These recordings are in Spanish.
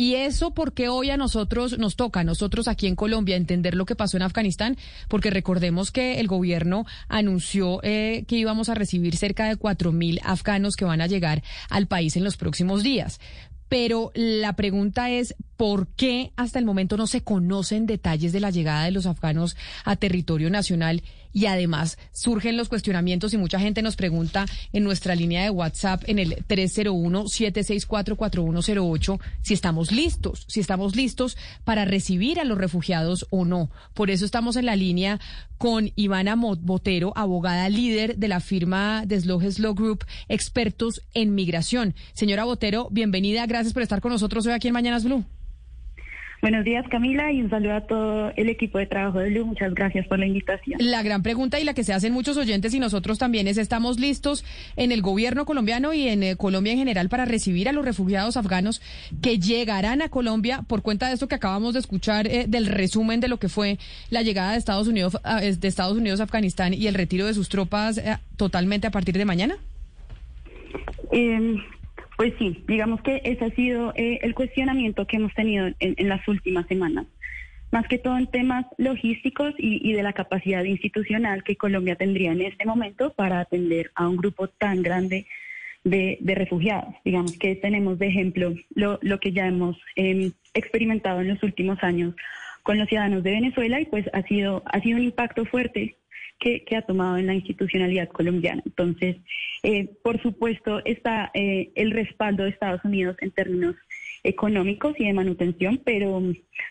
Y eso porque hoy a nosotros nos toca, a nosotros aquí en Colombia, entender lo que pasó en Afganistán, porque recordemos que el gobierno anunció eh, que íbamos a recibir cerca de cuatro mil afganos que van a llegar al país en los próximos días pero la pregunta es, ¿por qué hasta el momento no se conocen detalles de la llegada de los afganos a territorio nacional? Y además surgen los cuestionamientos y mucha gente nos pregunta en nuestra línea de WhatsApp en el 301-764-4108 si estamos listos, si estamos listos para recibir a los refugiados o no. Por eso estamos en la línea con Ivana Botero, abogada líder de la firma Desloges Law Group, expertos en migración. Señora Botero, bienvenida. Gracias por estar con nosotros hoy aquí en Mañanas Blue. Buenos días, Camila, y un saludo a todo el equipo de trabajo de Blue. Muchas gracias por la invitación. La gran pregunta y la que se hacen muchos oyentes y nosotros también es, ¿estamos listos en el gobierno colombiano y en eh, Colombia en general para recibir a los refugiados afganos que llegarán a Colombia por cuenta de esto que acabamos de escuchar eh, del resumen de lo que fue la llegada de Estados Unidos, de Estados Unidos a Afganistán y el retiro de sus tropas eh, totalmente a partir de mañana? Pues sí, digamos que ese ha sido eh, el cuestionamiento que hemos tenido en, las últimas semanas, más que todo en temas logísticos y, de la capacidad institucional que Colombia tendría en este momento para atender a un grupo tan grande de, refugiados. Digamos que tenemos de ejemplo lo, que ya hemos em, experimentado en los últimos años con los ciudadanos de Venezuela y pues ha sido, ha sido un impacto fuerte que, ha tomado en la institucionalidad colombiana. Entonces, eh, por supuesto, está eh, el respaldo de Estados Unidos en términos económicos y de manutención, pero,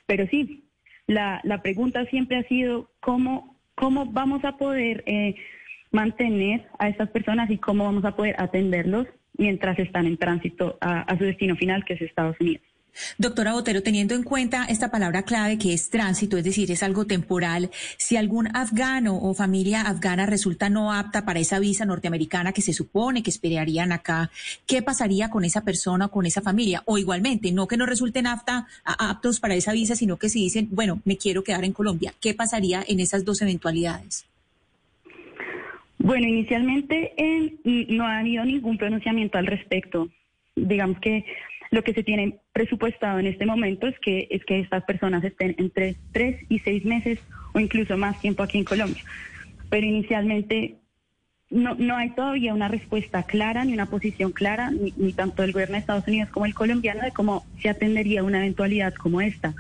pero sí, la, la pregunta siempre ha sido cómo, cómo vamos a poder eh, mantener a estas personas y cómo vamos a poder atenderlos mientras están en tránsito a su destino final, que es Estados Unidos. Doctora Botero, teniendo en cuenta esta palabra clave que es tránsito, es decir, es algo temporal, si algún afgano o familia afgana resulta no apta para esa visa norteamericana que se supone que esperarían acá, ¿qué pasaría con esa persona o con esa familia? O igualmente, no que no resulten apta, aptos para esa visa, sino que si dicen, bueno, me quiero quedar en Colombia, ¿qué pasaría en esas dos eventualidades? Bueno, inicialmente eh, no ha habido ningún pronunciamiento al respecto. Digamos que lo que se tiene presupuestado en este momento es que, es que estas personas estén entre tres y seis meses o incluso más tiempo aquí en Colombia. Pero inicialmente no, no hay todavía una respuesta clara ni una posición clara, ni, tanto del gobierno de Estados Unidos como el colombiano, de cómo se atendería una eventualidad como esta.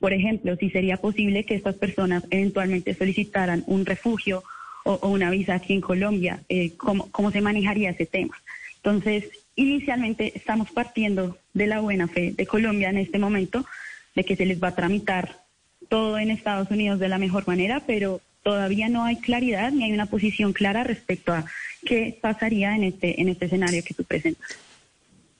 Por ejemplo, si sería posible que estas personas eventualmente solicitaran un refugio o, una visa aquí en Colombia, eh, ¿cómo, ¿cómo se manejaría ese tema? Entonces, inicialmente estamos partiendo de la buena fe de Colombia en este momento, de que se les va a tramitar todo en Estados Unidos de la mejor manera, pero todavía no hay claridad ni hay una posición clara respecto a qué pasaría en este, en este escenario que tú presentas.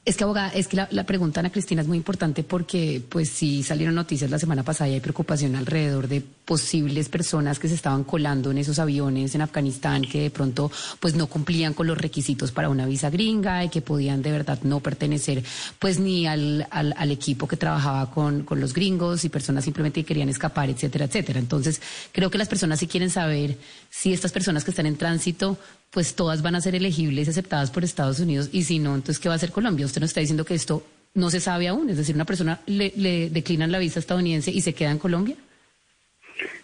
Es que abogada, es que la, pregunta Ana Cristina es muy importante porque pues sí salieron noticias la semana pasada y hay preocupación alrededor de posibles personas que se estaban colando en esos aviones en Afganistán que de pronto pues no cumplían con los requisitos para una visa gringa y que podían de verdad no pertenecer pues ni al, al, equipo que trabajaba con, con los gringos y personas simplemente querían escapar, etcétera, etcétera. Entonces creo que las personas sí quieren saber si estas personas que están en tránsito pues todas van a ser elegibles y aceptadas por Estados Unidos y si no, entonces ¿qué va a hacer Colombia? Usted nos está diciendo que esto no se sabe aún, es decir, una persona le, le declinan la visa estadounidense y se queda en Colombia.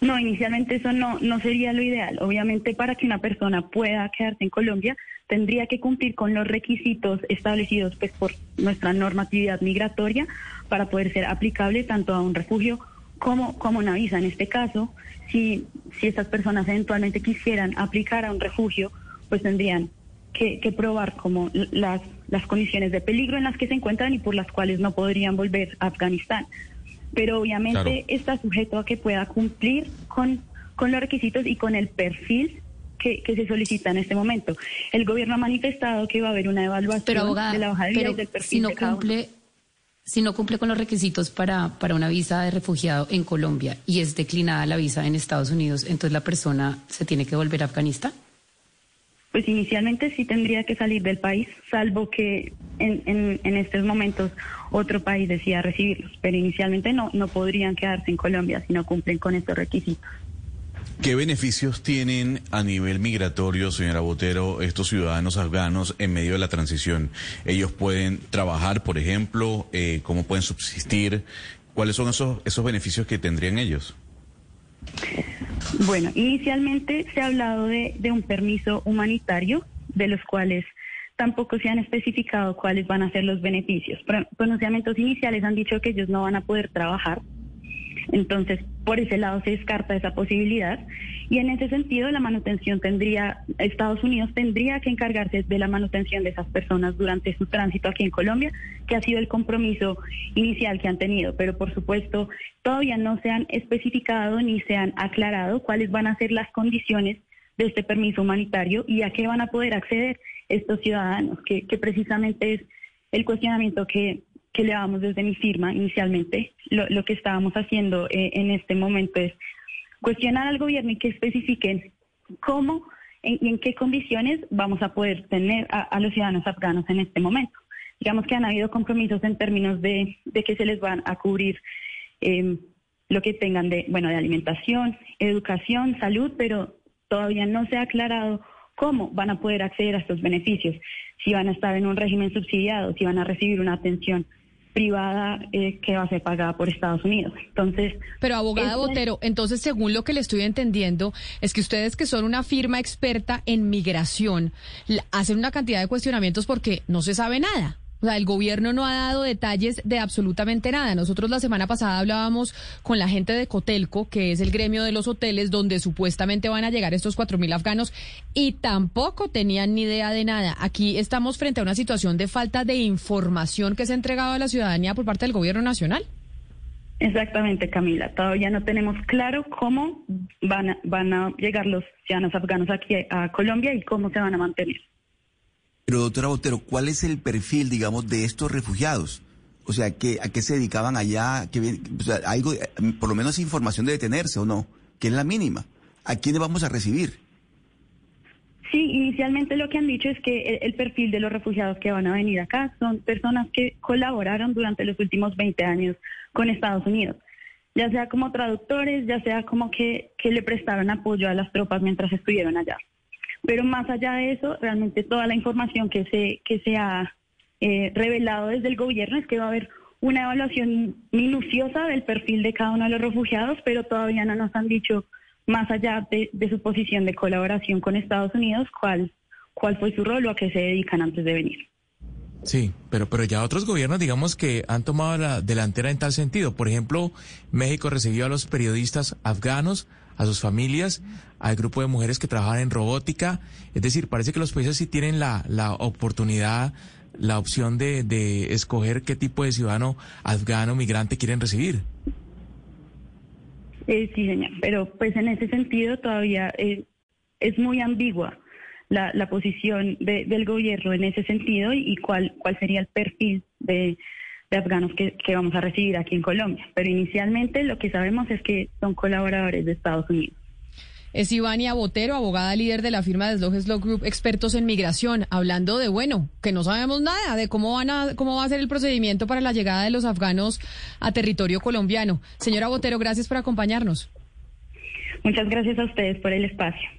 No, inicialmente eso no, no sería lo ideal. Obviamente para que una persona pueda quedarse en Colombia tendría que cumplir con los requisitos establecidos pues, por nuestra normatividad migratoria para poder ser aplicable tanto a un refugio como, como una visa. En este caso, si, si estas personas eventualmente quisieran aplicar a un refugio, pues tendrían que, probar como las, las condiciones de peligro en las que se encuentran y por las cuales no podrían volver a Afganistán. Pero obviamente está sujeto a que pueda cumplir con, con los requisitos y con el perfil que, se solicita en este momento. El gobierno ha manifestado que va a haber una evaluación de la hoja de vida y del perfil si no cumple, Si no cumple con los requisitos para, para una visa de refugiado en Colombia y es declinada la visa en Estados Unidos, entonces la persona se tiene que volver a Afganistán pues inicialmente sí tendría que salir del país, salvo que en, en, estos momentos otro país decida recibirlos, pero inicialmente no, no podrían quedarse en Colombia si no cumplen con estos requisitos. ¿Qué beneficios tienen a nivel migratorio, señora Botero, estos ciudadanos afganos en medio de la transición? ¿Ellos pueden trabajar, por ejemplo? Eh, ¿Cómo pueden subsistir? ¿Cuáles son esos, esos beneficios que tendrían ellos? Bueno, inicialmente se ha hablado de, un permiso humanitario, de los cuales tampoco se han especificado cuáles van a ser los beneficios. Pronunciamientos iniciales han dicho que ellos no van a poder trabajar, entonces, por ese lado se descarta esa posibilidad y en ese sentido la manutención tendría, Estados Unidos tendría que encargarse de la manutención de esas personas durante su tránsito aquí en Colombia, que ha sido el compromiso inicial que han tenido. Pero por supuesto, todavía no se han especificado ni se han aclarado cuáles van a ser las condiciones de este permiso humanitario y a qué van a poder acceder estos ciudadanos, que, que precisamente es el cuestionamiento que que le damos desde mi firma inicialmente. Lo, que estábamos haciendo eh, en este momento es cuestionar al gobierno y que especifiquen cómo y en qué condiciones vamos a poder tener a, los ciudadanos afganos en este momento. Digamos que han habido compromisos en términos de, que se les van a cubrir em, lo que tengan de, bueno, de alimentación, educación, salud, pero todavía no se ha aclarado cómo van a poder acceder a estos beneficios, si van a estar en un régimen subsidiado, si van a recibir una atención privada eh, que va a ser pagada por Estados Unidos. Entonces, pero abogada Botero, entonces según lo que le estoy entendiendo es que ustedes que son una firma experta en migración hacen una cantidad de cuestionamientos porque no se sabe nada. O sea, el gobierno no ha dado detalles de absolutamente nada. Nosotros la semana pasada hablábamos con la gente de Cotelco, que es el gremio de los hoteles donde supuestamente van a llegar estos cuatro mil afganos, y tampoco tenían ni idea de nada. Aquí estamos frente a una situación de falta de información que se ha entregado a la ciudadanía por parte del gobierno nacional. Exactamente, Camila. Todavía no tenemos claro cómo van a, van a llegar los ciudadanos afganos aquí a Colombia y cómo se van a mantener. Pero doctora Botero, ¿cuál es el perfil, digamos, de estos refugiados? O sea, ¿qué, ¿a qué se dedicaban allá? ¿Qué, o sea, algo, por lo menos información de detenerse o no, que es la mínima. ¿A quiénes vamos a recibir? Sí, inicialmente lo que han dicho es que el, perfil de los refugiados que van a venir acá son personas que colaboraron durante los últimos 20 años con Estados Unidos, ya sea como traductores, ya sea como que, que le prestaron apoyo a las tropas mientras estuvieron allá. Pero más allá de eso, realmente toda la información que se, que se ha eh, revelado desde el gobierno es que va a haber una evaluación minuciosa del perfil de cada uno de los refugiados, pero todavía no nos han dicho, más allá de, su posición de colaboración con Estados Unidos, cuál, cuál fue su rol o a qué se dedican antes de venir. Sí, pero, pero ya otros gobiernos, digamos que han tomado la delantera en tal sentido. Por ejemplo, México recibió a los periodistas afganos, a sus familias, al grupo de mujeres que trabajan en robótica. Es decir, parece que los países sí tienen la, la oportunidad, la opción de, de escoger qué tipo de ciudadano afgano, migrante quieren recibir. Eh, sí, señor, pero pues en ese sentido todavía eh, es muy ambigua la, la posición del gobierno en ese sentido y, cuál, cuál sería el perfil de, de afganos que, que, vamos a recibir aquí en Colombia. Pero inicialmente lo que sabemos es que son colaboradores de Estados Unidos. Es Ivania Botero, abogada líder de la firma de Slow Slow Group, expertos en migración, hablando de, bueno, que no sabemos nada de cómo, van a, cómo va a ser el procedimiento para la llegada de los afganos a territorio colombiano. Señora Botero, gracias por acompañarnos. Muchas gracias a ustedes por el espacio.